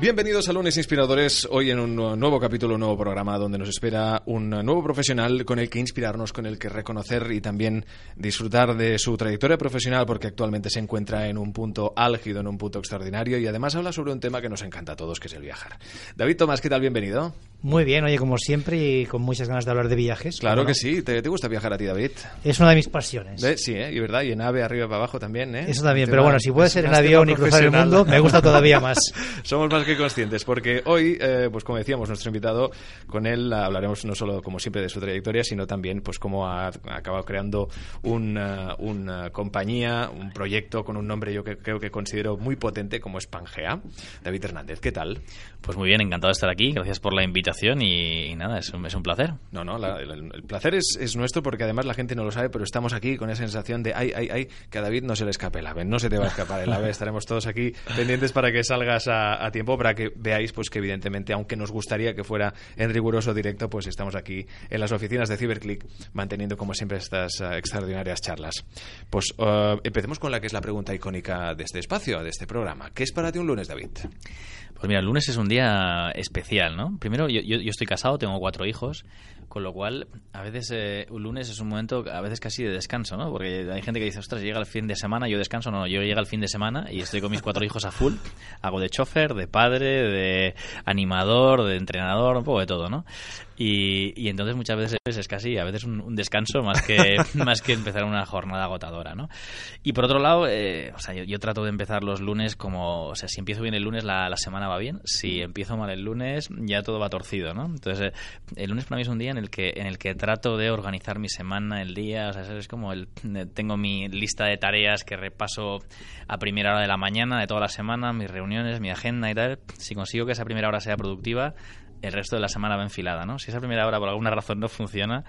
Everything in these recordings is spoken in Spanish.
Bienvenidos a Lunes Inspiradores, hoy en un nuevo capítulo, un nuevo programa donde nos espera un nuevo profesional con el que inspirarnos, con el que reconocer y también disfrutar de su trayectoria profesional porque actualmente se encuentra en un punto álgido, en un punto extraordinario y además habla sobre un tema que nos encanta a todos, que es el viajar. David Tomás, ¿qué tal? Bienvenido. Muy bien, oye, como siempre y con muchas ganas de hablar de viajes. Claro que sí. ¿Te, gusta viajar a ti, David? Es una de mis pasiones. Sí, ¿eh? y verdad, y en ave arriba y para abajo también, ¿eh? Eso también, pero bueno, si puede ser en avión y cruzar el mundo, me gusta todavía más. Somos más que conscientes, porque hoy, eh, pues como decíamos, nuestro invitado, con él hablaremos no solo, como siempre, de su trayectoria, sino también, pues cómo ha, acabado creando una, una, compañía, un proyecto con un nombre yo que creo que considero muy potente, como es Pangea. David Hernández, ¿qué tal? Pues muy bien, encantado de estar aquí. Gracias por la invitación y y nada, es un, es un placer. No, no, el, placer es, es, nuestro porque además la gente no lo sabe, pero estamos aquí con esa sensación de, ay, ay, ay, que a David no se le escape el ave, no se te va a escapar el ave, estaremos todos aquí pendientes para que salgas a, tiempo, para que veáis pues que evidentemente, aunque nos gustaría que fuera en riguroso directo, pues estamos aquí en las oficinas de Cyberclick manteniendo como siempre estas uh, extraordinarias charlas. Pues uh, empecemos con la que es la pregunta icónica de este espacio, de este programa. ¿Qué es para ti un lunes, David? Pues mira, el lunes es un día especial, ¿no? Primero, yo, yo, estoy casado, tengo cuatro hijos, con lo cual a veces eh, un lunes es un momento a veces casi de descanso, ¿no? Porque hay gente que dice, ostras, llega el fin de semana, yo descanso, no, yo llega el fin de semana y estoy con mis cuatro hijos a full, hago de chofer, de padre, de animador, de entrenador, un poco de todo, ¿no? Y, entonces muchas veces es casi a veces un, descanso más que más que empezar una jornada agotadora ¿no? y por otro lado eh, o sea yo, trato de empezar los lunes como o sea si empiezo bien el lunes la, semana va bien si empiezo mal el lunes ya todo va torcido ¿no? entonces eh, el lunes para mí es un día en el que en el que trato de organizar mi semana el día o sea es como el tengo mi lista de tareas que repaso a primera hora de la mañana de toda la semana mis reuniones mi agenda y tal si consigo que esa primera hora sea productiva el resto de la semana va enfilada, ¿no? Si esa primera hora por alguna razón no funciona,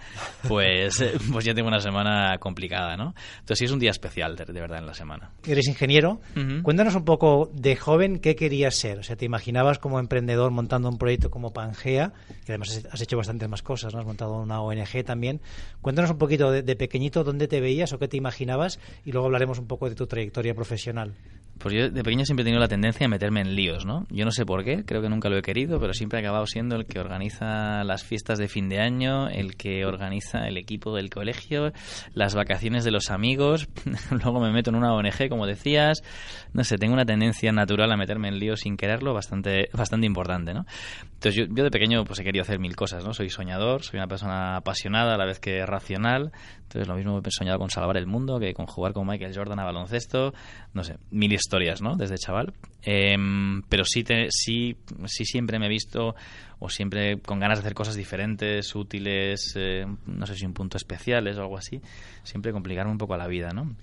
pues, pues ya tengo una semana complicada, ¿no? Entonces sí es un día especial, de, verdad, en la semana. Eres ingeniero. Cuéntanos un poco de joven qué querías ser. O sea, ¿te imaginabas como emprendedor montando un proyecto como Pangea? Que además has hecho bastantes más cosas, ¿no? Has montado una ONG también. Cuéntanos un poquito de, de pequeñito dónde te veías o qué te imaginabas y luego hablaremos un poco de tu trayectoria profesional. Pues yo de pequeño siempre he tenido la tendencia a meterme en líos, ¿no? Yo no sé por qué, creo que nunca lo he querido, pero siempre he acabado siendo el que organiza las fiestas de fin de año, el que organiza el equipo del colegio, las vacaciones de los amigos, luego me meto en una ONG, como decías, no sé, tengo una tendencia natural a meterme en líos sin quererlo bastante, bastante importante, ¿no? Entonces yo, yo de pequeño pues he querido hacer mil cosas, ¿no? Soy soñador, soy una persona apasionada a la vez que racional, entonces lo mismo he soñado con salvar el mundo que con jugar con Michael Jordan a baloncesto, no sé, mil ¿no? Desde chaval. Em, pero sí, sí, sí siempre me he visto o siempre con ganas de hacer cosas diferentes, útiles, eh, no sé si un punto especiales o algo así, siempre complicarme un poco la vida, ¿no?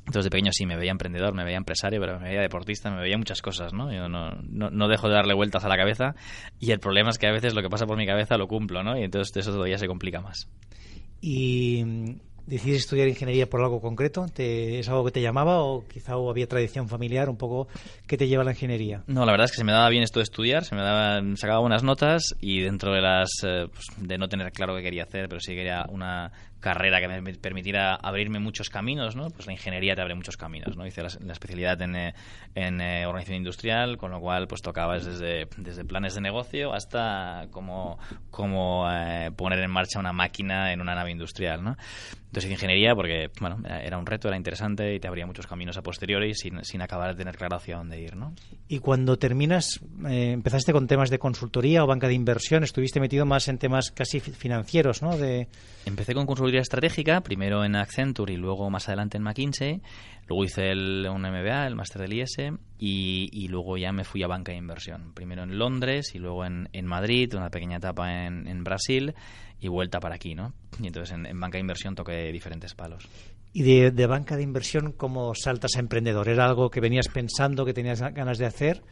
Entonces de pequeño sí me veía emprendedor, me veía empresario, pero me veía deportista, me veía muchas cosas, ¿no? Yo no, no, no, dejo de darle vueltas a la cabeza y el problema es que a veces lo que pasa por mi cabeza lo cumplo, ¿no? Y entonces eso todavía se complica más. Y ¿Decidiste estudiar ingeniería por algo concreto? ¿Es algo que te llamaba o quizá había tradición familiar? ¿Un poco qué te lleva a la ingeniería? No, la verdad es que se me daba bien esto de estudiar, se me daba, sacaba buenas notas y dentro de las eh, pues, de no tener claro qué quería hacer, pero sí quería una carrera que me permitiera abrirme muchos caminos, ¿no? Pues la ingeniería te abre muchos caminos, ¿no? Hice la, especialidad en, eh, en eh, organización industrial, con lo cual pues tocaba desde, desde planes de negocio hasta cómo, cómo eh, poner en marcha una máquina en una nave industrial, ¿no? Entonces ingeniería porque, bueno, era un reto, era interesante y te abría muchos caminos a posteriori sin, sin acabar de tener claro hacia dónde ir, ¿no? Y cuando terminas, empezaste con temas de consultoría o banca de inversión, estuviste metido más en temas casi financieros, ¿no? De... Empecé con consultoría estratégica, primero en Accenture y luego más adelante en McKinsey. Luego hice el, un MBA, el máster del IS, y, luego ya me fui a banca de inversión. Primero en Londres y luego en, en Madrid, una pequeña etapa en, en, Brasil y vuelta para aquí, ¿no? Y entonces en, en banca de inversión toqué diferentes palos. ¿Y de, de, banca de inversión cómo saltas a emprendedor? ¿Era algo que venías pensando, que tenías ganas de hacer?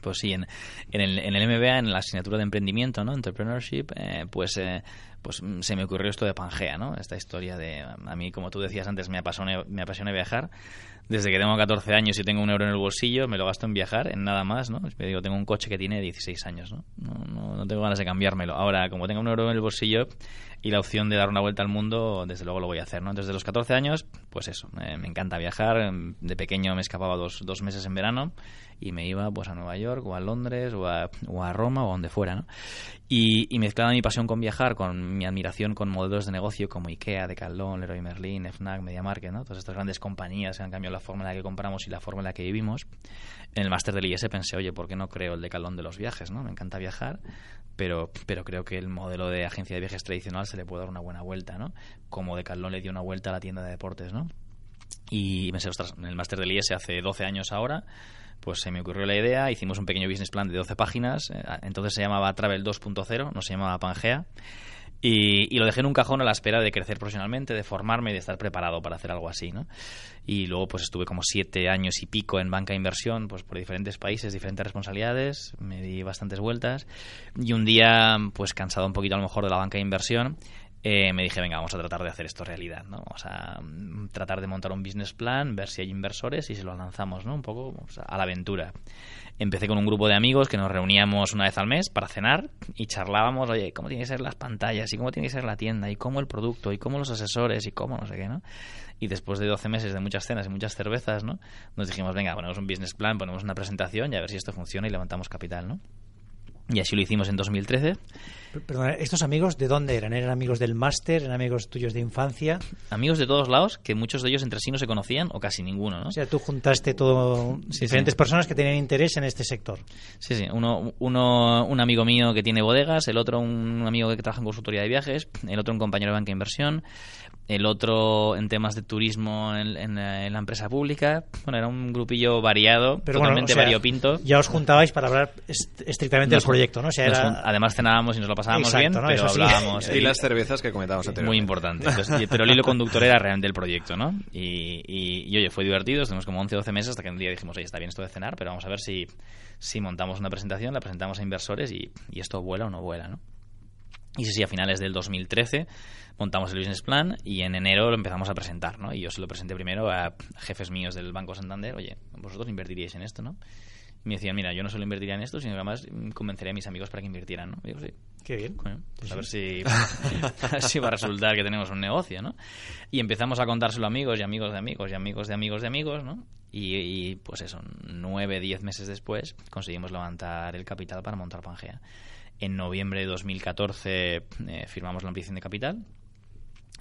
Pues sí, en, en, el, en el MBA, en la asignatura de emprendimiento, ¿no? Entrepreneurship, eh, pues, eh, pues mm, se me ocurrió esto de Pangea, ¿no? Esta historia de... A mí, como tú decías antes, me apasiona, me apasiona viajar. Desde que tengo 14 años y tengo un euro en el bolsillo, me lo gasto en viajar, en nada más, ¿no? Me digo, tengo un coche que tiene 16 años, ¿no? No, no, no tengo ganas de cambiármelo. Ahora, como tengo un euro en el bolsillo y la opción de dar una vuelta al mundo, desde luego lo voy a hacer, ¿no? Desde los 14 años, pues eso, eh, me encanta viajar. De pequeño me escapaba dos, dos meses en verano y me iba pues a Nueva York o a Londres o a, o a Roma o donde fuera, ¿no? Y, y mezclaba mi pasión con viajar con mi admiración con modelos de negocio como IKEA, Decathlon, Leroy Merlin, FNAC, MediaMarket, ¿no? Todas estas grandes compañías que han cambiado la forma en la que compramos y la forma en la que vivimos. En el máster del IES pensé, oye, ¿por qué no creo el Decathlon de los viajes, no? Me encanta viajar, pero, pero creo que el modelo de agencia de viajes tradicional se le puede dar una buena vuelta, ¿no? Como Decathlon le dio una vuelta a la tienda de deportes, ¿no? Y pensé, ostras, en el máster del IES hace 12 años ahora, pues se me ocurrió la idea, hicimos un pequeño business plan de 12 páginas, eh, entonces se llamaba Travel 2.0, no se llamaba Pangea, y, lo dejé en un cajón a la espera de crecer profesionalmente, de formarme y de estar preparado para hacer algo así, ¿no? Y luego pues estuve como siete años y pico en banca de inversión, pues por diferentes países, diferentes responsabilidades, me di bastantes vueltas y un día, pues cansado un poquito a lo mejor de la banca de inversión, eh, me dije, venga, vamos a tratar de hacer esto realidad, ¿no? Vamos a mm, tratar de montar un business plan, ver si hay inversores y se lo lanzamos, ¿no? Un poco a la aventura. Empecé con un grupo de amigos que nos reuníamos una vez al mes para cenar y charlábamos, oye, cómo tienen que ser las pantallas y cómo tiene que ser la tienda y cómo el producto y cómo los asesores y cómo no sé qué, ¿no? Y después de 12 meses de muchas cenas y muchas cervezas, ¿no? Nos dijimos, venga, ponemos un business plan, ponemos una presentación y a ver si esto funciona y levantamos capital, ¿no? Y así lo hicimos en 2013. Perdona, ¿estos amigos de dónde eran? ¿Eran amigos del máster? ¿Eran amigos tuyos de infancia? Amigos de todos lados, que muchos de ellos entre sí no se conocían o casi ninguno, ¿no? O sea, tú juntaste todo Sí, diferentes sí. personas que tenían interés en este sector. Sí, sí. Uno, uno, un amigo mío que tiene bodegas, el otro un amigo que trabaja en consultoría de viajes, el otro un compañero de banca de inversión, el otro en temas de turismo en, en, en la empresa pública. Bueno, era un grupillo variado, Pero bueno, totalmente o sea, variopinto. Ya os juntabais para hablar est- estrictamente Nos- del proyecto, ¿no? O sea, era... además cenábamos y nos lo pasábamos Exacto, bien, ¿no? pero Eso sí. hablábamos. Y las cervezas que comentábamos Muy anteriormente. importante. Entonces, y- pero el hilo conductor era realmente el proyecto, ¿no? Y, y- y, oye, fue divertido, estuvimos como 11 12 meses hasta que un día dijimos, oye, está bien esto de cenar, pero vamos a ver si, si montamos una presentación, la presentamos a inversores y, y esto vuela o no vuela, ¿no? Y sí, sí, a finales del 2013 montamos el business plan y en enero lo empezamos a presentar, ¿no? Y yo se lo presenté primero a jefes míos del Banco Santander, oye, vosotros invertiríais en esto, ¿no? Y me decían, mira, yo no solo invertiría en esto, sino que además mm, convencería a mis amigos para que invirtieran, ¿no? Y digo, sí, Qué bien. bueno, pues a ver si, si va a resultar que tenemos un negocio, ¿no? Y empezamos a contárselo a amigos y amigos de amigos y amigos de amigos de amigos, ¿no? Y, y, pues eso, nueve, diez meses después conseguimos levantar el capital para montar Pangea. En noviembre de 2014 eh, firmamos la ampliación de capital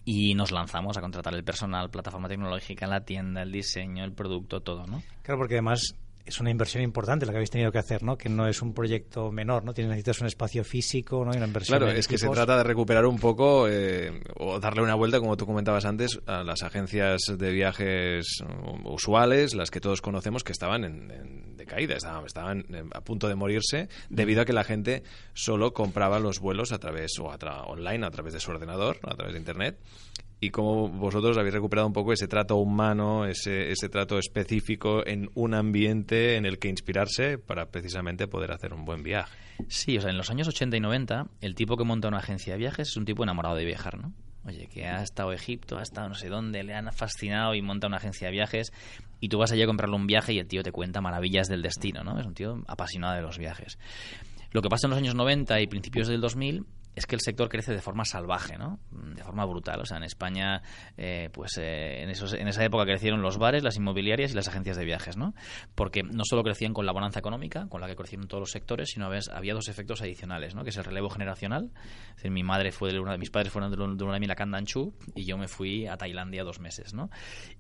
y nos lanzamos a contratar el personal, plataforma tecnológica, la tienda, el diseño, el producto, todo, ¿no? Claro, porque además es una inversión importante la que habéis tenido que hacer, ¿no? Que no es un proyecto menor, ¿no? Tienes, necesitas un espacio físico, ¿no? Y una inversión Claro, es que se trata de recuperar un poco eh, o darle una vuelta, como tú comentabas antes, a las agencias de viajes um, usuales, las que todos conocemos, que estaban en, en decaída, estaban, estaban eh, a punto de morirse debido a que la gente solo compraba los vuelos a través o a tra- online, a través de su ordenador, a través de Internet. Y cómo vosotros habéis recuperado un poco ese trato humano, ese, ese trato específico en un ambiente en el que inspirarse para precisamente poder hacer un buen viaje. Sí, o sea, en los años 80 y 90, el tipo que monta una agencia de viajes es un tipo enamorado de viajar, ¿no? Oye, que ha estado Egipto, ha estado no sé dónde, le han fascinado y monta una agencia de viajes y tú vas allí a comprarle un viaje y el tío te cuenta maravillas del destino, ¿no? Es un tío apasionado de los viajes. Lo que pasa en los años 90 y principios del 2000 es que el sector crece de forma salvaje, ¿no? De forma brutal. O sea, en España, eh, pues eh, en, esos, en esa época crecieron los bares, las inmobiliarias y las agencias de viajes, ¿no? Porque no solo crecían con la bonanza económica, con la que crecieron todos los sectores, sino había, había dos efectos adicionales, ¿no? Que es el relevo generacional. Es decir, mi madre fue de luna, mis padres fueron de luna de miel a Kandanchu y yo me fui a Tailandia dos meses, ¿no?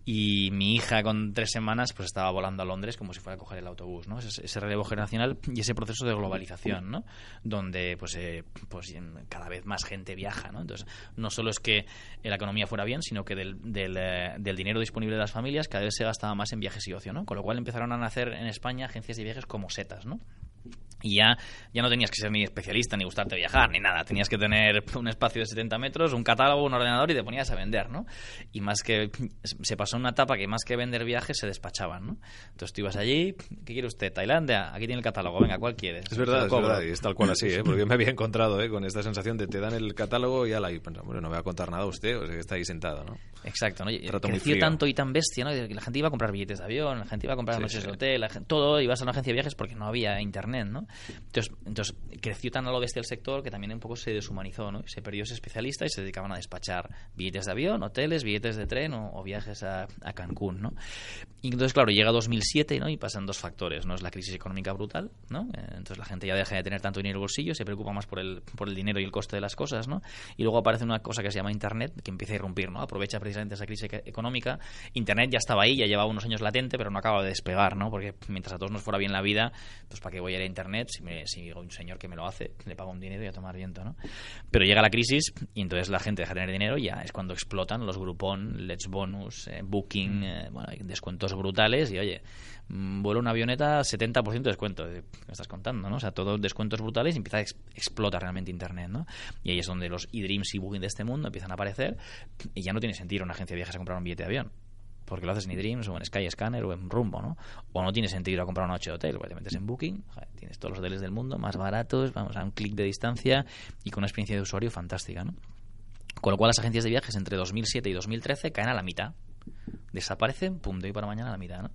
Y mi hija con tres semanas pues estaba volando a Londres como si fuera a coger el autobús, ¿no? Ese, ese relevo generacional y ese proceso de globalización, ¿no? Donde pues, eh, pues cada vez más gente viaja, ¿no? Entonces, no solo es que la economía fuera bien, sino que del, del, eh, del, dinero disponible de las familias cada vez se gastaba más en viajes y ocio, ¿no? Con lo cual empezaron a nacer en España agencias de viajes como setas, ¿no? Y ya, ya no tenías que ser ni especialista, ni gustarte viajar, ni nada. Tenías que tener un espacio de 70 metros, un catálogo, un ordenador y te ponías a vender, ¿no? Y más que... Se pasó una etapa que más que vender viajes se despachaban, ¿no? Entonces tú ibas allí, ¿qué quiere usted? Tailandia, aquí tiene el catálogo, venga, ¿cuál quieres? Es verdad, es verdad, y es tal cual así, ¿eh? Porque me había encontrado ¿eh? con esta sensación de te dan el catálogo y ya la y bueno, no va a contar nada usted, o sea que está ahí sentado, ¿no? Exacto, ¿no? Creció tanto y tan bestia, ¿no? La gente iba a comprar billetes de avión, la gente iba a comprar noches de hotel, todo, ibas a una agencia de viajes porque no había internet, Entonces, creció tan a lo bestia el sector que también un poco se deshumanizó, ¿no? Se perdió ese especialista y se dedicaban a despachar billetes de avión, hoteles, billetes de tren o, viajes a, Cancún, ¿no? Y entonces, claro, llega 2007, ¿no? Y pasan dos factores, ¿no? Es la crisis económica brutal, ¿no? Eh, entonces la gente ya deja de tener tanto dinero en el bolsillo, se preocupa más por el, por el dinero y el coste de las cosas, ¿no? Y luego aparece una cosa que se llama Internet, que empieza a irrumpir, ¿no? Aprovecha precisamente esa crisis económica. Internet ya estaba ahí, ya llevaba unos años latente, pero no acaba de despegar, ¿no? Porque mientras a todos nos fuera bien la vida, pues ¿para qué voy a ir a Internet si, me, si un señor que me lo hace, le pago un dinero y a tomar viento, ¿no? Pero llega la crisis y entonces la gente deja de tener dinero y ya es cuando explotan los Groupon, Let's Bonus, eh, Booking, eh, bueno, hay brutales y oye, mm, vuelo una avioneta 70% de descuento, me estás contando, ¿no? O sea, todos descuentos brutales y empieza a explotar realmente Internet, ¿no? Y ahí es donde los eDreams y Booking de este mundo empiezan a aparecer y ya no tiene sentido una agencia de viajes a comprar un billete de avión porque lo haces en eDreams o en Skyscanner o en Rumbo, ¿no? O no tiene sentido ir a comprar una noche de hotel, porque te metes en Booking, tienes todos los hoteles del mundo más baratos, vamos a un clic de distancia y con una experiencia de usuario fantástica, ¿no? Con lo cual las agencias de viajes entre 2007 y 2013 caen a la mitad. Desaparecen, pum, de hoy para mañana a la mitad, ¿no?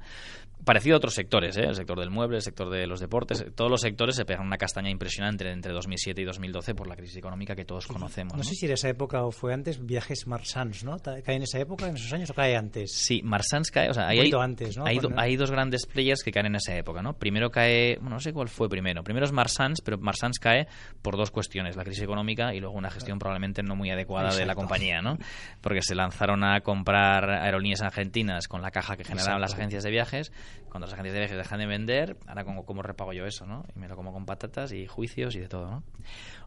Parecido a otros sectores, ¿eh? el sector del mueble, el sector de los deportes, todos los sectores se pegan una castaña impresionante entre 2007 y 2012 por la crisis económica que todos conocemos. No, sé si era esa época o fue antes, viajes Marsans, ¿no? ¿Cae en esa época, en esos años o cae antes? Sí, Marsans cae, o sea, hay, antes, ¿no? hay, dos grandes players que caen en esa época, ¿no? Primero cae, bueno, no sé cuál fue primero, primero es Marsans, pero Marsans cae por dos cuestiones, la crisis económica y luego una gestión probablemente no muy adecuada de la compañía, ¿no? Porque se lanzaron a comprar aerolíneas argentinas con la caja que generaban las agencias de viajes, cuando las agencias de viajes dejan de vender, ahora como cómo repago yo eso, ¿no? Y me lo como con patatas y juicios y de todo, ¿no?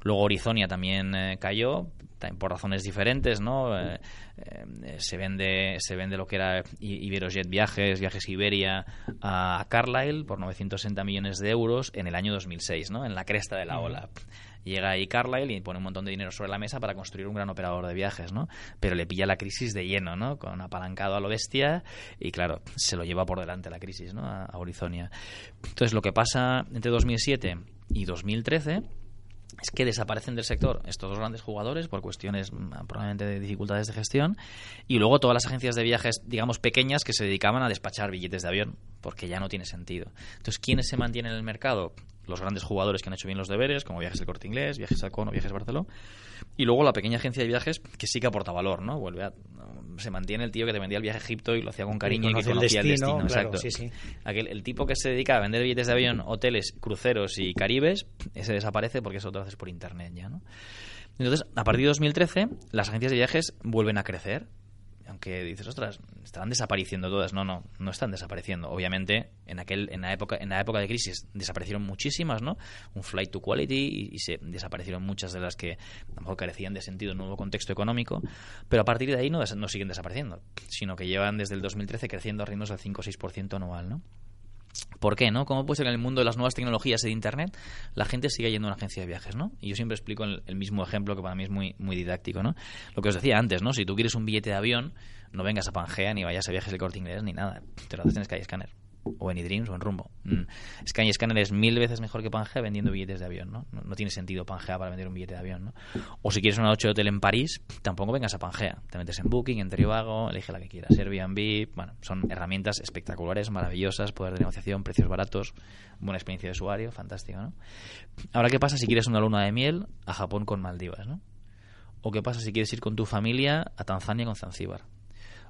Luego Horizonia también eh, cayó, por razones diferentes, ¿no? Eh, eh, se vende se vende lo que era Iberojet Viajes, Viajes Iberia a Carlyle por 960 millones de euros en el año 2006, ¿no? En la cresta de la ola. Llega ahí Carlyle y pone un montón de dinero sobre la mesa para construir un gran operador de viajes, ¿no? Pero le pilla la crisis de lleno, ¿no? Con apalancado a lo bestia y, claro, se lo lleva por delante la crisis, ¿no? A, Horizonia. Entonces, lo que pasa entre 2007 y 2013 es que desaparecen del sector estos dos grandes jugadores por cuestiones mm, probablemente de dificultades de gestión y luego todas las agencias de viajes, digamos, pequeñas que se dedicaban a despachar billetes de avión porque ya no tiene sentido. Entonces, ¿quiénes se mantienen en el mercado? Los grandes jugadores que han hecho bien los deberes, como Viajes del Corte Inglés, Viajes Alcono, Viajes Barceló, y luego la pequeña agencia de viajes que sí que aporta valor, ¿no? Vuelve a, se mantiene el tío que te vendía el viaje a Egipto y lo hacía con cariño y, que conocía el destino. exacto. Aquel, el tipo que se dedica a vender billetes de avión, hoteles, cruceros y caribes, ese desaparece porque eso lo haces por internet ya, ¿no? Entonces, a partir de 2013, las agencias de viajes vuelven a crecer aunque dices, ostras, estarán desapareciendo todas. No, no, no están desapareciendo. Obviamente, en aquel, en la época, en la época de crisis desaparecieron muchísimas, ¿no? Un flight to quality y, se desaparecieron muchas de las que a lo mejor carecían de sentido en un nuevo contexto económico. Pero a partir de ahí no, no siguen desapareciendo, sino que llevan desde el 2013 creciendo a ritmos del 5 o 6% anual, ¿no? ¿Por qué, no? ¿Cómo puede en el mundo de las nuevas tecnologías y de Internet la gente siga yendo a una agencia de viajes, no? Y yo siempre explico el, mismo ejemplo que para mí es muy, muy didáctico, ¿no? Lo que os decía antes, ¿no? Si tú quieres un billete de avión, no vengas a Pangea ni vayas a viajes de corte inglés ni nada. Te lo haces en Skyscanner o en eDreams o en Rumbo. Mm. Skyscanner es mil veces mejor que Pangea vendiendo billetes de avión, ¿no? ¿no? tiene sentido Pangea para vender un billete de avión, ¿no? O si quieres una noche de hotel en París, tampoco vengas a Pangea. Te metes en Booking, en Trivago, elige la que quieras. Airbnb, bueno, son herramientas espectaculares, maravillosas, poder de negociación, precios baratos, buena experiencia de usuario, fantástico, ¿no? Ahora, ¿qué pasa si quieres una luna de miel a Japón con Maldivas, ¿no? ¿O qué pasa si quieres ir con tu familia a Tanzania con Zanzíbar?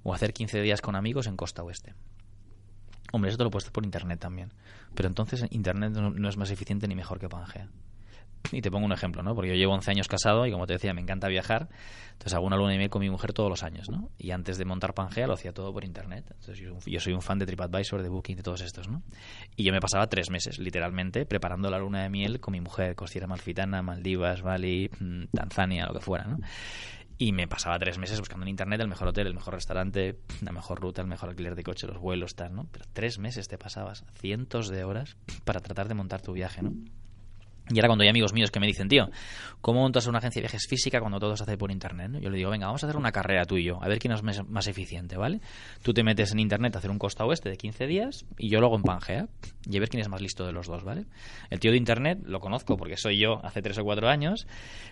O hacer 15 días con amigos en Costa Oeste. Hombre, eso te lo puedes hacer por internet también. Pero entonces internet no, es más eficiente ni mejor que Pangea. Y te pongo un ejemplo, ¿no? Porque yo llevo 11 años casado y como te decía, me encanta viajar. Entonces hago una luna y media con mi mujer todos los años, ¿no? Y antes de montar Pangea lo hacía todo por internet. Entonces yo, soy un fan de TripAdvisor, de Booking, de todos estos, ¿no? Y yo me pasaba tres meses, literalmente, preparando la luna de miel con mi mujer, Costiera Malfitana, Maldivas, Bali, mm, Tanzania, lo que fuera, ¿no? Y me pasaba tres meses buscando en internet el mejor hotel, el mejor restaurante, la mejor ruta, el mejor alquiler de coche, los vuelos, tal, ¿no? Pero tres meses te pasabas cientos de horas para tratar de montar tu viaje, ¿no? Y ahora cuando hay amigos míos que me dicen, tío, ¿cómo montas una agencia de viajes física cuando todo se hace por internet? Yo le digo, venga, vamos a hacer una carrera tú y yo, a ver quién es más eficiente, ¿vale? Tú te metes en internet a hacer un costa oeste de 15 días y yo lo hago en Pangea y a ver quién es más listo de los dos, ¿vale? El tío de internet lo conozco porque soy yo hace 3 o 4 años,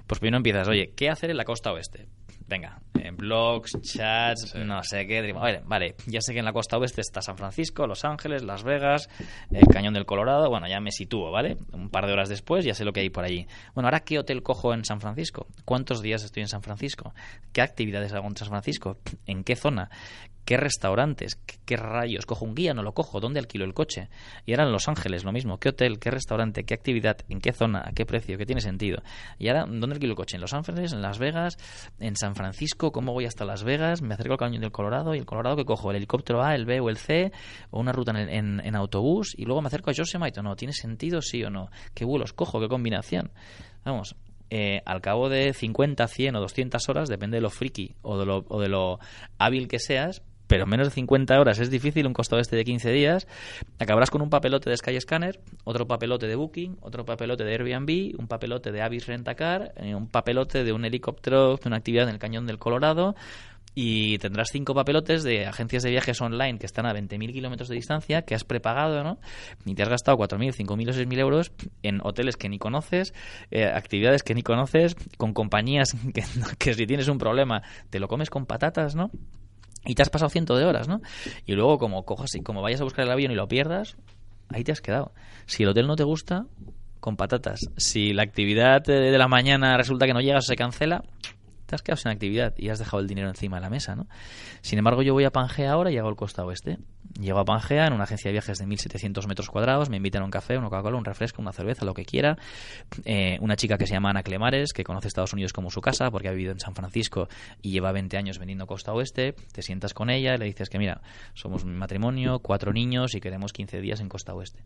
pues primero empiezas, oye, ¿qué hacer en la costa oeste? Venga, en blogs, chats, no sé qué. Vale, vale, ya sé que en la costa oeste está San Francisco, Los Ángeles, Las Vegas, el Cañón del Colorado. Bueno, ya me sitúo, ¿vale? Un par de horas después ya sé lo que hay por allí. Bueno, ahora, ¿qué hotel cojo en San Francisco? ¿Cuántos días estoy en San Francisco? ¿Qué actividades hago en San Francisco? ¿En qué zona? ¿Qué restaurantes? ¿Qué, rayos? ¿Cojo un guía? ¿No lo cojo? ¿Dónde alquilo el coche? Y ahora en Los Ángeles lo mismo. ¿Qué hotel? ¿Qué restaurante? ¿Qué actividad? ¿En qué zona? ¿A qué precio? ¿Qué tiene sentido? Y ahora, ¿dónde alquilo el coche? ¿En Los Ángeles? ¿En Las Vegas? ¿En San Francisco? ¿Cómo voy hasta Las Vegas? ¿Me acerco al cañón del Colorado? ¿Y el Colorado qué cojo? ¿El helicóptero A, el B o el C? ¿O una ruta en, en, autobús? ¿Y luego me acerco a Yosemite no? ¿Tiene sentido sí o no? ¿Qué vuelos cojo? ¿Qué combinación? Vamos, eh, al cabo de 50, 100 o 200 horas, depende de lo friki o de lo hábil que seas, pero menos de 50 horas es difícil, un costo este de 15 días, acabarás con un papelote de Skyscanner, otro papelote de Booking, otro papelote de Airbnb, un papelote de Avis Rentacar, eh, un papelote de un helicóptero, de una actividad en el Cañón del Colorado, y tendrás cinco papelotes de agencias de viajes online que están a 20.000 kilómetros de distancia, que has prepagado, ¿no? Y te has gastado 4.000, 5.000 o 6.000 euros en hoteles que ni conoces, eh, actividades que ni conoces, con compañías que, que si tienes un problema te lo comes con patatas, ¿no? Y te has pasado cientos de horas, ¿no? Y luego como cojas y como vayas a buscar el avión y lo pierdas, ahí te has quedado. Si el hotel no te gusta, con patatas. Si la actividad de la mañana resulta que no llegas o se cancela, te has quedado sin actividad y has dejado el dinero encima de la mesa, ¿no? Sin embargo, yo voy a Pangea ahora y hago el costa oeste. Llego a Pangea en una agencia de viajes de 1.700 metros cuadrados, me invitan a un café, una Coca-Cola, un refresco, una cerveza, lo que quiera. Eh, una chica que se llama Ana Clemares, que conoce Estados Unidos como su casa, porque ha vivido en San Francisco y lleva 20 años vendiendo costa oeste. Te sientas con ella y le dices que, mira, somos un matrimonio, cuatro niños y queremos 15 días en costa oeste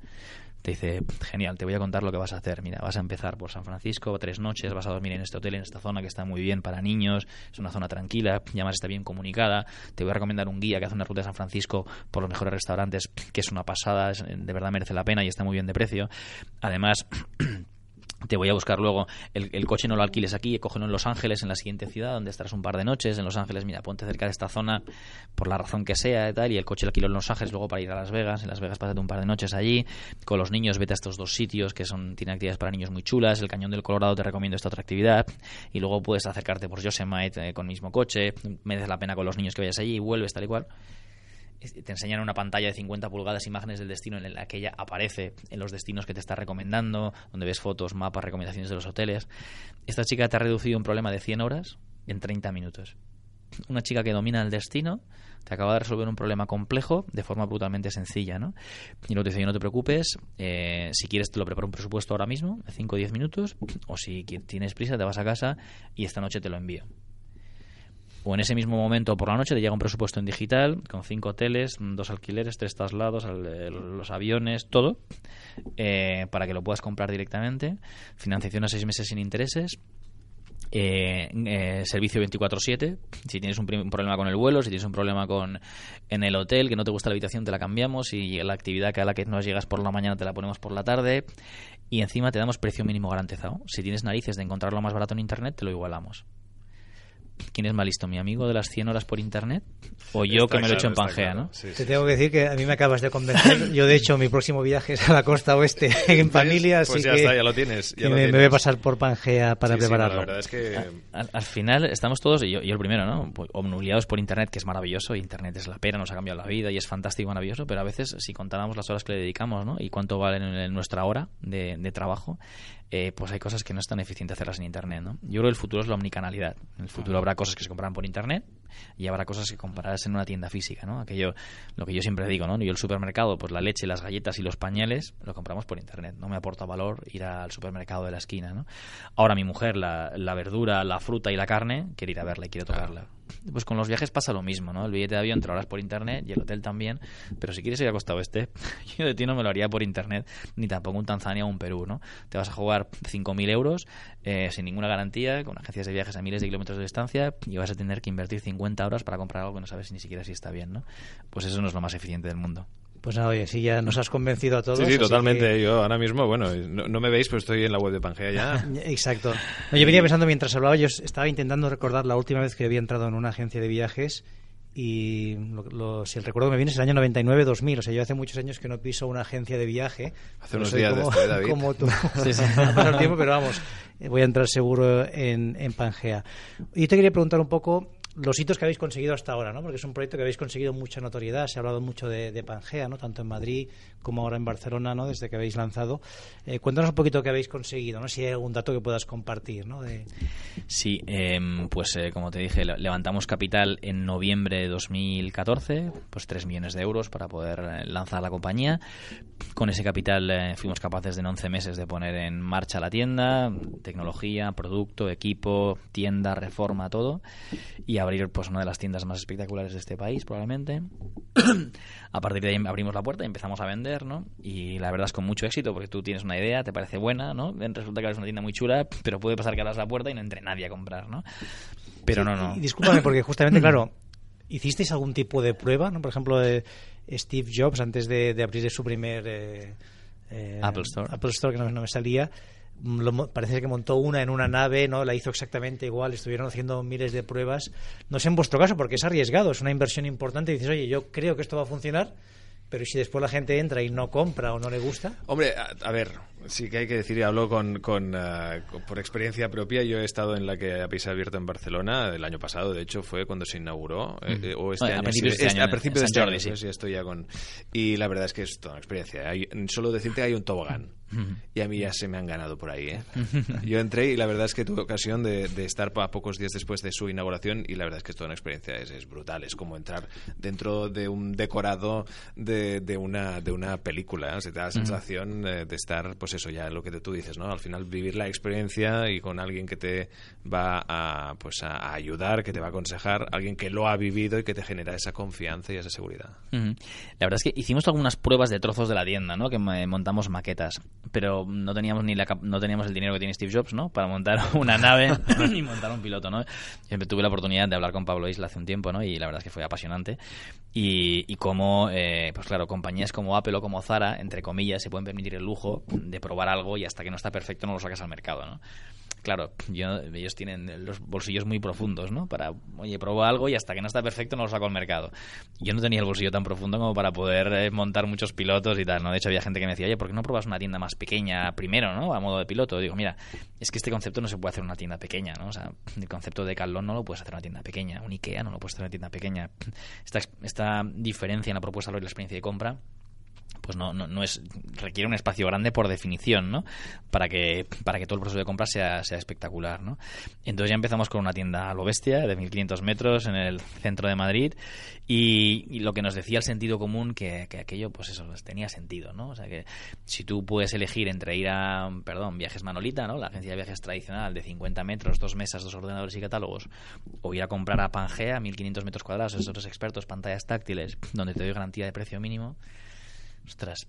te dice, genial, te voy a contar lo que vas a hacer. Mira, vas a empezar por San Francisco, tres noches, vas a dormir en este hotel, en esta zona que está muy bien para niños, es una zona tranquila, y además está bien comunicada. Te voy a recomendar un guía que hace una ruta de San Francisco por los mejores restaurantes, que es una pasada, de verdad merece la pena y está muy bien de precio. Además... te voy a buscar luego el, coche no lo alquiles aquí, cógelo en Los Ángeles, en la siguiente ciudad, donde estarás un par de noches. En Los Ángeles, mira, ponte cerca de esta zona por la razón que sea y tal, y el coche lo alquilo en Los Ángeles luego para ir a Las Vegas. En Las Vegas pásate un par de noches allí. Con los niños vete a estos dos sitios que son tienen actividades para niños muy chulas. El Cañón del Colorado te recomiendo esta otra actividad. Y luego puedes acercarte por Yosemite eh, con el mismo coche. Merece la pena con los niños que vayas allí y vuelves tal y cual te enseñan una pantalla de 50 pulgadas imágenes del destino en la que ella aparece en los destinos que te está recomendando, donde ves fotos, mapas, recomendaciones de los hoteles. Esta chica te ha reducido un problema de 100 horas en 30 minutos. Una chica que domina el destino te acaba de resolver un problema complejo de forma brutalmente sencilla, ¿no? Y luego te dice, no te preocupes, eh, si quieres te lo preparo un presupuesto ahora mismo, 5 o 10 minutos, o si tienes prisa te vas a casa y esta noche te lo envío o en ese mismo momento por la noche te llega un presupuesto en digital con cinco hoteles, dos alquileres, tres traslados, los aviones, todo, eh, para que lo puedas comprar directamente. Financiación a seis meses sin intereses. Eh, eh, servicio 24/7 si tienes un, problema con el vuelo si tienes un problema con en el hotel que no te gusta la habitación te la cambiamos y la actividad que a la que no llegas por la mañana te la ponemos por la tarde y encima te damos precio mínimo garantizado si tienes narices de encontrarlo más barato en internet te lo igualamos ¿Quién es más listo, mi amigo de las 100 horas por internet o yo que me lo he hecho en Pangea, ¿no? Te tengo que decir que a mí me acabas de convencer. Yo, de hecho, mi próximo viaje es a la costa oeste en familia, pues así ya que está, ya lo tienes. Ya me, voy a pasar por Pangea para prepararlo. la verdad es que... Al, final estamos todos, y yo, yo, el primero, ¿no? Pues, obnubilados por internet, que es maravilloso. Internet es la pera, nos ha cambiado la vida y es fantástico, maravilloso. Pero a veces, si contáramos las horas que le dedicamos, ¿no? Y cuánto vale en, nuestra hora de, de trabajo, eh, pues hay cosas que no es tan eficiente hacerlas en Internet. ¿no? Yo creo que el futuro es la omnicanalidad. En el futuro habrá cosas que se comprarán por Internet Y habrá cosas que compararás en una tienda física, ¿no? Aquello, lo que yo siempre digo, ¿no? Yo el supermercado, pues la leche, las galletas y los pañales lo compramos por internet. No me aporta valor ir al supermercado de la esquina, ¿no? Ahora mi mujer, la, la verdura, la fruta y la carne, quiere ir a verla y quiere tocarla. Pues con los viajes pasa lo mismo, ¿no? El billete de avión te lo harás por internet y el hotel también, pero si quieres ir a Costa Oeste, yo de ti no me lo haría por internet, ni tampoco un Tanzania o un Perú, ¿no? Te vas a jugar 5.000 euros eh, sin ninguna garantía, con agencias de viajes a miles de kilómetros de distancia y vas a tener que invertir 50 horas para comprar algo que no sabes ni siquiera si está bien, ¿no? Pues eso no es lo más eficiente del mundo. Pues nada, oye, sí, ya nos has convencido a todos. Sí, sí, totalmente. Yo ahora mismo, bueno, no, me veis, pero estoy en la web de Pangea ya. Exacto. yo venía pensando mientras hablaba, yo estaba intentando recordar la última vez que había entrado en una agencia de viajes y si el recuerdo me viene es el año 99-2000, o sea, yo hace muchos años que no piso una agencia de viaje. Hace unos días como, de David. Como tú. sí, sí. el tiempo, pero vamos, voy a entrar seguro en, en Pangea. Y yo te quería preguntar un poco los hitos que habéis conseguido hasta ahora, ¿no? Porque es un proyecto que habéis conseguido mucha notoriedad, se ha hablado mucho de, Pangea, ¿no? Tanto en Madrid como ahora en Barcelona, ¿no? Desde que habéis lanzado. Eh, cuéntanos un poquito qué habéis conseguido, ¿no? Si hay algún dato que puedas compartir, ¿no? Sí, em, pues eh, como te dije, levantamos capital en noviembre de 2014, pues 3 millones de euros para poder eh, lanzar la compañía. Con ese capital fuimos capaces de en 11 meses de poner en marcha la tienda, tecnología, producto, equipo, tienda, reforma, todo. Y abrir pues una de las tiendas más espectaculares de este país, probablemente. a partir de ahí abrimos la puerta y empezamos a vender, ¿no? Y la verdad es con mucho éxito, porque tú tienes una idea, te parece buena, ¿no? Resulta que es una tienda muy chula, pero puede pasar que abras la puerta y no entre nadie a comprar, ¿no? Pero no, no. Y discúlpame, porque justamente, claro, ¿hicisteis algún tipo de prueba, ¿no? Por ejemplo, de Steve Jobs, antes de, abrir su primer... Eh, eh, Apple Store. Apple Store, que no me salía parece que montó una en una nave, ¿no? La hizo exactamente igual, estuvieron haciendo miles de pruebas. No sé en vuestro caso, porque es arriesgado, es una inversión importante y dices, oye, yo creo que esto va a funcionar, pero si después la gente entra y no compra o no le gusta? Hombre, a, ver, sí que hay que decir, y hablo con, con, eh, por experiencia propia, yo he estado en la que habéis abierto en Barcelona el año pasado, de hecho fue cuando se inauguró, eh, mm. eh, o este año, a principios de, este año, a principios de este año, sí. estoy ya con... Y la verdad es que es toda una experiencia. solo decirte hay un tobogán. Y a mí ya se me han ganado por ahí. ¿eh? Yo entré y la verdad es que tuve ocasión de, estar a pocos días después de su inauguración y la verdad es que es toda una experiencia, es, brutal. Es como entrar dentro de un decorado de, de una, de una película. Se te da la sensación de estar, pues eso, ya lo que tú dices, ¿no? Al final vivir la experiencia y con alguien que te va a, pues a, ayudar, que te va a aconsejar, alguien que lo ha vivido y que te genera esa confianza y esa seguridad. La verdad es que hicimos algunas pruebas de trozos de la tienda, ¿no? Que montamos maquetas pero no teníamos ni la, no teníamos el dinero que tiene Steve Jobs, ¿no? Para montar una nave ni montar un piloto, ¿no? Siempre tuve la oportunidad de hablar con Pablo Isla hace un tiempo, ¿no? Y la verdad es que fue apasionante. Y, y cómo, eh, pues claro, compañías como Apple o como Zara, entre comillas, se pueden permitir el lujo de probar algo y hasta que no está perfecto no lo sacas al mercado, ¿no? Claro, ellos tienen los bolsillos muy profundos, ¿no? Para, oye, pruebo algo y hasta que no está perfecto no lo saco al mercado. Yo no tenía el bolsillo tan profundo como para poder eh, montar muchos pilotos y tal, ¿no? De hecho, había gente que me decía, oye, ¿por qué no pruebas una tienda más pequeña primero, ¿no? A modo de piloto. Digo, mira, es que este concepto no se puede hacer en una tienda pequeña, ¿no? O sea, el concepto de Carlón no lo puedes hacer en una tienda pequeña, un Ikea no lo puedes hacer en una tienda pequeña. Esta, esta diferencia en la propuesta y la experiencia de compra pues no, no, no, es requiere un espacio grande por definición, ¿no? Para que para que todo el proceso de compra sea, sea espectacular, ¿no? Entonces ya empezamos con una tienda a lo bestia de 1500 metros en el centro de Madrid y, lo que nos decía el sentido común que, que, aquello pues eso tenía sentido, ¿no? O sea que si tú puedes elegir entre ir a perdón, Viajes Manolita, ¿no? La agencia de viajes tradicional de 50 metros, dos mesas, dos ordenadores y catálogos o ir a comprar a Pangea 1500 metros cuadrados, esos expertos, pantallas táctiles, donde te doy garantía de precio mínimo ostras,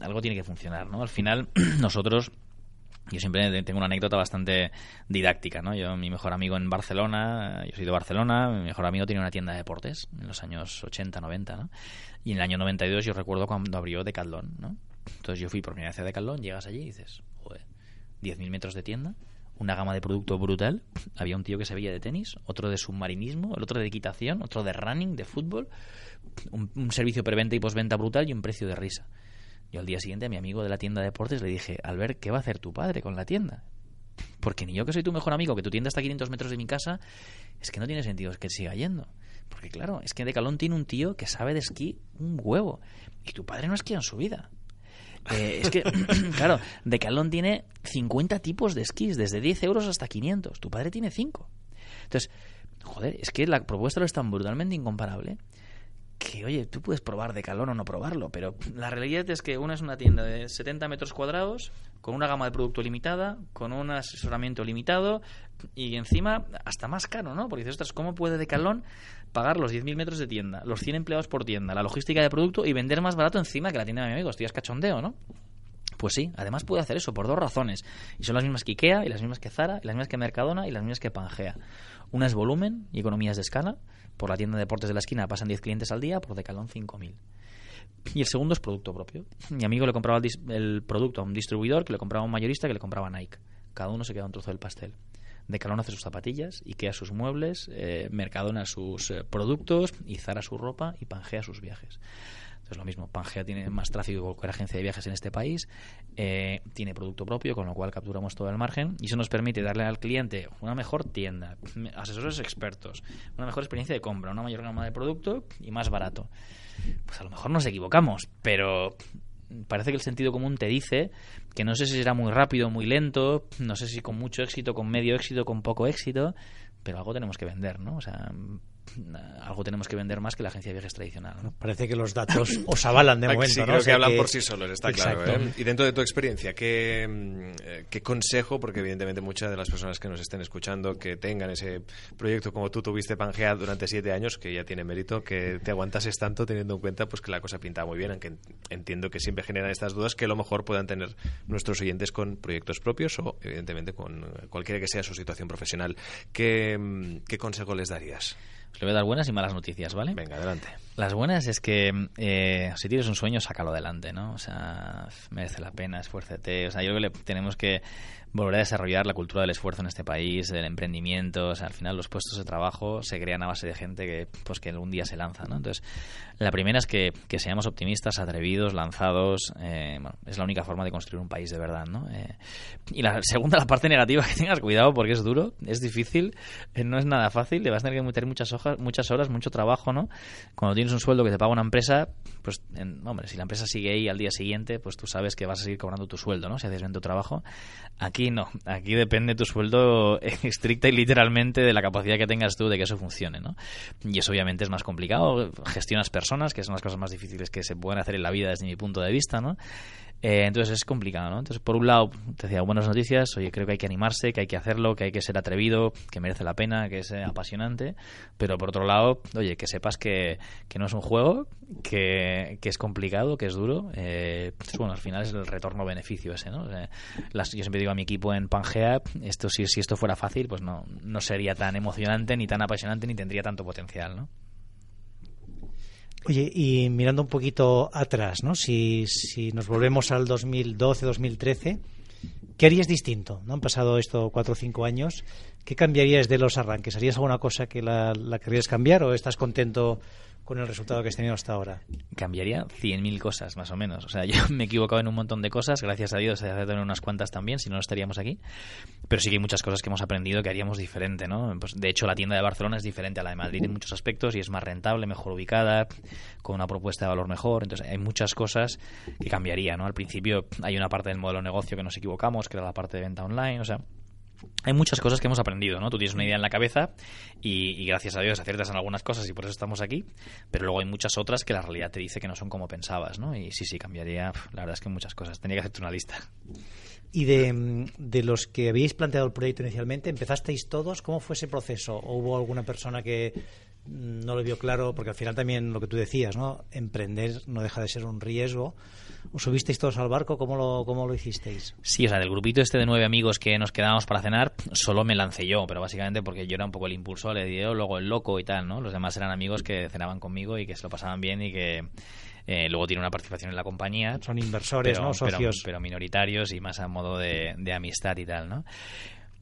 algo tiene que funcionar, ¿no? Al final, nosotros yo siempre tengo una anécdota bastante didáctica, ¿no? Yo, mi mejor amigo en Barcelona, yo soy de Barcelona, mi mejor amigo tenía una tienda de deportes en los años 80, 90, ¿no? Y en el año 92 yo recuerdo cuando abrió Decathlon, ¿no? Entonces yo fui por primera vez a Decathlon, llegas allí y dices, joder, 10.000 metros de tienda, una gama de producto brutal. Había un tío que se veía de tenis, otro de submarinismo, el otro de equitación, otro de running, de fútbol un, servicio preventa y postventa brutal y un precio de risa. Yo al día siguiente a mi amigo de la tienda de deportes le dije, Albert, ¿qué va a hacer tu padre con la tienda? Porque ni yo que soy tu mejor amigo, que tu tienda está a 500 metros de mi casa, es que no tiene sentido que siga yendo. Porque claro, es que Decalón tiene un tío que sabe de esquí un huevo. Y tu padre no esquía en su vida. Eh, es que, claro, Decalón tiene 50 tipos de esquís, desde 10 euros hasta 500. Tu padre tiene 5. Entonces, joder, es que la propuesta es tan brutalmente incomparable que, oye, tú puedes probar de calor o no probarlo, pero la realidad es que una es una tienda de 70 metros cuadrados, con una gama de producto limitada, con un asesoramiento limitado y encima hasta más caro, ¿no? Porque dices, ostras, ¿cómo puede Decalón pagar los 10.000 metros de tienda, los 100 empleados por tienda, la logística de producto y vender más barato encima que la tienda de mi amigo? Estoy cachondeo, ¿no? Pues sí, además puede hacer eso por dos razones. Y son las mismas que IKEA, y las mismas que Zara, y las mismas que Mercadona, y las mismas que Pangea. Una es volumen y economías de escala. Por la tienda de deportes de la esquina pasan 10 clientes al día, por Decalón 5.000. Y el segundo es producto propio. Mi amigo le compraba el, producto a un distribuidor, que le compraba a un mayorista, que le compraba a Nike. Cada uno se queda un trozo del pastel. Decalón hace sus zapatillas, Ikea sus muebles, eh, Mercadona sus eh, productos, y Zara su ropa y Pangea sus viajes es lo mismo, Pangea tiene más tráfico que cualquier agencia de viajes en este país, eh, tiene producto propio, con lo cual capturamos todo el margen y eso nos permite darle al cliente una mejor tienda, asesores expertos, una mejor experiencia de compra, una mayor gama de producto y más barato. Pues a lo mejor nos equivocamos, pero parece que el sentido común te dice que no sé si será muy rápido muy lento, no sé si con mucho éxito, con medio éxito, con poco éxito, pero algo tenemos que vender, ¿no? O sea, algo tenemos que vender más que la agencia de viajes tradicional. Parece que los datos os avalan de momento. Sí, creo que hablan por sí solos, está claro. ¿eh? Y dentro de tu experiencia, ¿qué, mm, ¿qué, consejo, porque evidentemente muchas de las personas que nos estén escuchando, que tengan ese proyecto como tú tuviste Pangea durante siete años, que ya tiene mérito, que te aguantases tanto teniendo en cuenta pues que la cosa pinta muy bien, aunque entiendo que siempre generan estas dudas que a lo mejor puedan tener nuestros oyentes con proyectos propios o evidentemente con cualquiera que sea su situación profesional. ¿Qué, mm, qué consejo les darías? Le voy a dar buenas y malas noticias, ¿vale? Venga, adelante. Las buenas es que eh, si tienes un sueño, sácalo adelante, ¿no? O sea, merece la pena, esfuércete. O sea, yo creo que tenemos que volver a desarrollar la cultura del esfuerzo en este país, del emprendimiento. O sea, al final los puestos de trabajo se crean a base de gente que, pues, que algún día se lanza, ¿no? Entonces, la primera es que, que seamos optimistas, atrevidos, lanzados. Eh, bueno, es la única forma de construir un país de verdad, ¿no? Eh, y la segunda, la parte negativa, que tengas cuidado porque es duro, es difícil, eh, no es nada fácil, le vas a tener que meter muchas hojas, muchas horas, mucho trabajo, ¿no? Cuando tienes un sueldo que te paga una empresa, pues, hombre, si la empresa sigue ahí al día siguiente, pues tú sabes que vas a seguir cobrando tu sueldo, ¿no? Si haces bien tu trabajo. Aquí no, aquí depende tu sueldo estricta y literalmente de la capacidad que tengas tú de que eso funcione, ¿no? Y eso obviamente es más complicado, gestionas personas, que son las cosas más difíciles que se pueden hacer en la vida desde mi punto de vista, ¿no? Eh, entonces es complicado, ¿no? Entonces, por un lado, te decía buenas noticias, oye, creo que hay que animarse, que hay que hacerlo, que hay que ser atrevido, que merece la pena, que es apasionante, pero por otro lado, oye, que sepas que, que no es un juego, que, que, es complicado, que es duro. Eh, pues, bueno, al final es el retorno-beneficio ese, ¿no? yo siempre digo a mi equipo en Pangea, esto si, si esto fuera fácil, pues no, no sería tan emocionante, ni tan apasionante, ni tendría tanto potencial, ¿no? Oye, y mirando un poquito atrás, ¿no? Si, si nos volvemos al 2012, 2013, ¿qué harías distinto? ¿No? Han pasado esto cuatro o cinco años. ¿Qué cambiarías de los arranques? ¿Harías alguna cosa que la, la querrías cambiar o estás contento con el resultado que has tenido hasta ahora? Cambiaría 100.000 cosas, más o menos. O sea, yo me he equivocado en un montón de cosas, gracias a Dios he tener unas cuantas también, si no, no estaríamos aquí. Pero sí que hay muchas cosas que hemos aprendido que haríamos diferente, ¿no? Pues, de hecho, la tienda de Barcelona es diferente a la de Madrid en muchos aspectos y es más rentable, mejor ubicada, con una propuesta de valor mejor. Entonces, hay muchas cosas que cambiaría, ¿no? Al principio hay una parte del modelo de negocio que nos equivocamos, que era la parte de venta online, o sea, hay muchas cosas que hemos aprendido, ¿no? Tú tienes una idea en la cabeza y, gracias a Dios aciertas en algunas cosas y por eso estamos aquí, pero luego hay muchas otras que la realidad te dice que no son como pensabas, ¿no? Y sí, sí, cambiaría, la verdad es que muchas cosas. Tenía que hacerte una lista. Y de, de, los que habíais planteado el proyecto inicialmente, ¿empezasteis todos? ¿Cómo fue ese proceso? ¿O hubo alguna persona que no lo vio claro? Porque al final también lo que tú decías, ¿no? Emprender no deja de ser un riesgo. ¿Os subisteis todos al barco? ¿Cómo lo, ¿Cómo lo hicisteis? Sí, o sea, del grupito este de nueve amigos que nos quedábamos para cenar, solo me lancé yo, pero básicamente porque yo era un poco el impulsor, le dio luego el loco y tal, ¿no? Los demás eran amigos que cenaban conmigo y que se lo pasaban bien y que eh, luego tienen una participación en la compañía. Son inversores, ¿no? Socios. Pero, minoritarios y más a modo de, de amistad y tal, ¿no?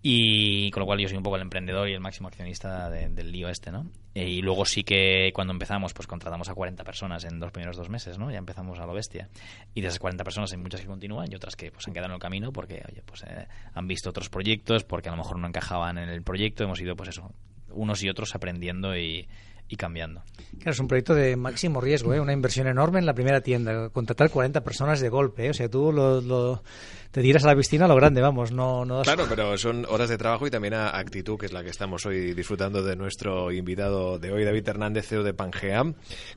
Y con lo cual yo soy un poco el emprendedor y el máximo accionista del lío este, ¿no? Eh, y luego sí que cuando empezamos, pues contratamos a 40 personas en los primeros dos meses, ¿no? Ya empezamos a lo bestia. Y de esas 40 personas hay muchas que continúan y otras que pues han quedado en el camino porque, oye, pues eh, han visto otros proyectos, porque a lo mejor no encajaban en el proyecto. Hemos ido, pues eso, unos y otros aprendiendo y, y cambiando. Claro, es un proyecto de máximo riesgo, ¿eh? una inversión enorme en la primera tienda, contratar 40 personas de golpe, ¿eh? o sea, tú lo, te tiras a la piscina a lo grande, vamos, no, no Claro, pero son horas de trabajo y también a actitud, que es la que estamos hoy disfrutando de nuestro invitado de hoy, David Hernández, CEO de Pangea,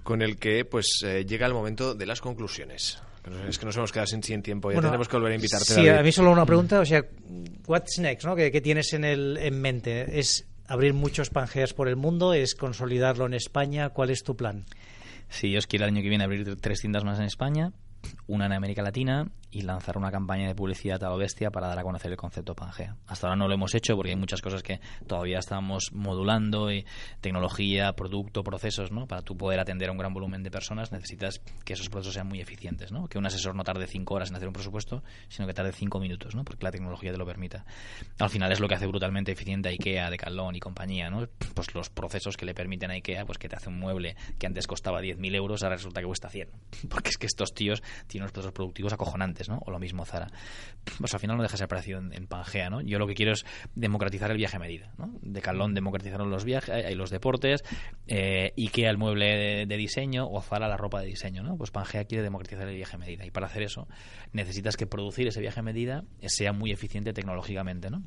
con el que pues eh, llega el momento de las conclusiones. Es que nos hemos quedado sin, sin tiempo, ya tenemos que volver a invitarte. Sí, a mí solo una pregunta, o sea, what's next, ¿no? ¿Qué, qué tienes en, el, en mente? ¿Es abrir muchos Pangeas por el mundo? ¿Es consolidarlo en España? ¿Cuál es tu plan? Si Dios quiere el año que viene abrir tres tiendas más en España, una en América Latina y lanzar una campaña de publicidad a lo bestia para dar a conocer el concepto Pangea. Hasta ahora no lo hemos hecho porque hay muchas cosas que todavía estamos modulando, y tecnología, producto, procesos, ¿no? Para tú poder atender a un gran volumen de personas necesitas que esos procesos sean muy eficientes, ¿no? Que un asesor no tarde cinco horas en hacer un presupuesto, sino que tarde cinco minutos, ¿no? Porque la tecnología te lo permita. Al final es lo que hace brutalmente eficiente a IKEA, Decathlon y compañía, ¿no? Pues los procesos que le permiten a IKEA, pues que te hace un mueble que antes costaba 10.000 euros, ahora resulta que cuesta 100. Porque es que estos tíos tienen unos procesos productivos acojonantes, ¿no? O lo mismo Zara. Pues al final no deja ser parecido en, Pangea, ¿no? Yo lo que quiero es democratizar el viaje a medida, ¿no? De Calón democratizaron los viajes y los deportes, eh, Ikea el mueble de, diseño o Zara la ropa de diseño, ¿no? Pues Pangea quiere democratizar el viaje a medida y para hacer eso necesitas que producir ese viaje a medida sea muy eficiente tecnológicamente, ¿no?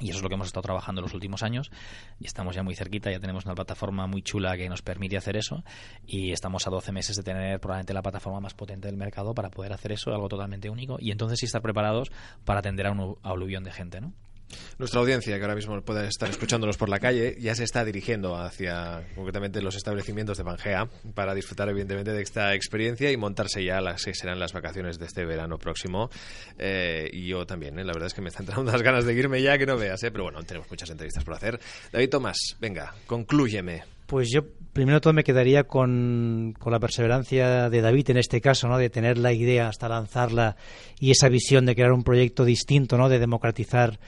Y eso es lo que hemos estado trabajando en los últimos años. Y estamos ya muy cerquita, ya tenemos una plataforma muy chula que nos permite hacer eso. Y estamos a 12 meses de tener probablemente la plataforma más potente del mercado para poder hacer eso, algo totalmente único. Y entonces estar preparados para atender a un aluvión de gente, ¿no? Nuestra audiencia, que ahora mismo puede estar escuchándonos por la calle, ya se está dirigiendo hacia concretamente los establecimientos de Pangea para disfrutar evidentemente de esta experiencia y montarse ya las que serán las vacaciones de este verano próximo. Eh, y yo también, ¿eh? la verdad es que me están entrando unas ganas de irme ya que no veas, ¿eh? pero bueno, tenemos muchas entrevistas por hacer. David Tomás, venga, conclúyeme. Pues yo primero todo me quedaría con, con, la perseverancia de David en este caso, ¿no? De tener la idea hasta lanzarla y esa visión de crear un proyecto distinto, ¿no? De democratizar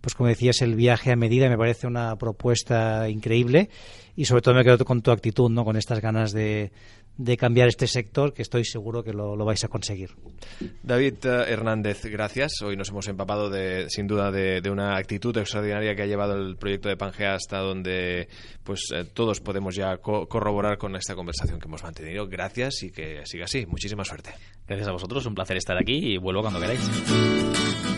pues como decías, el viaje a medida me parece una propuesta increíble y sobre todo me quedo con tu actitud, ¿no? Con estas ganas de, de cambiar este sector que estoy seguro que lo, vais a conseguir. David eh, Hernández, gracias. Hoy nos hemos empapado de, sin duda de, una actitud extraordinaria que ha llevado el proyecto de Pangea hasta donde pues eh, todos podemos ya corroborar con esta conversación que hemos mantenido. Gracias y que siga así. Muchísima suerte. Gracias a vosotros, un placer estar aquí y vuelvo cuando queráis.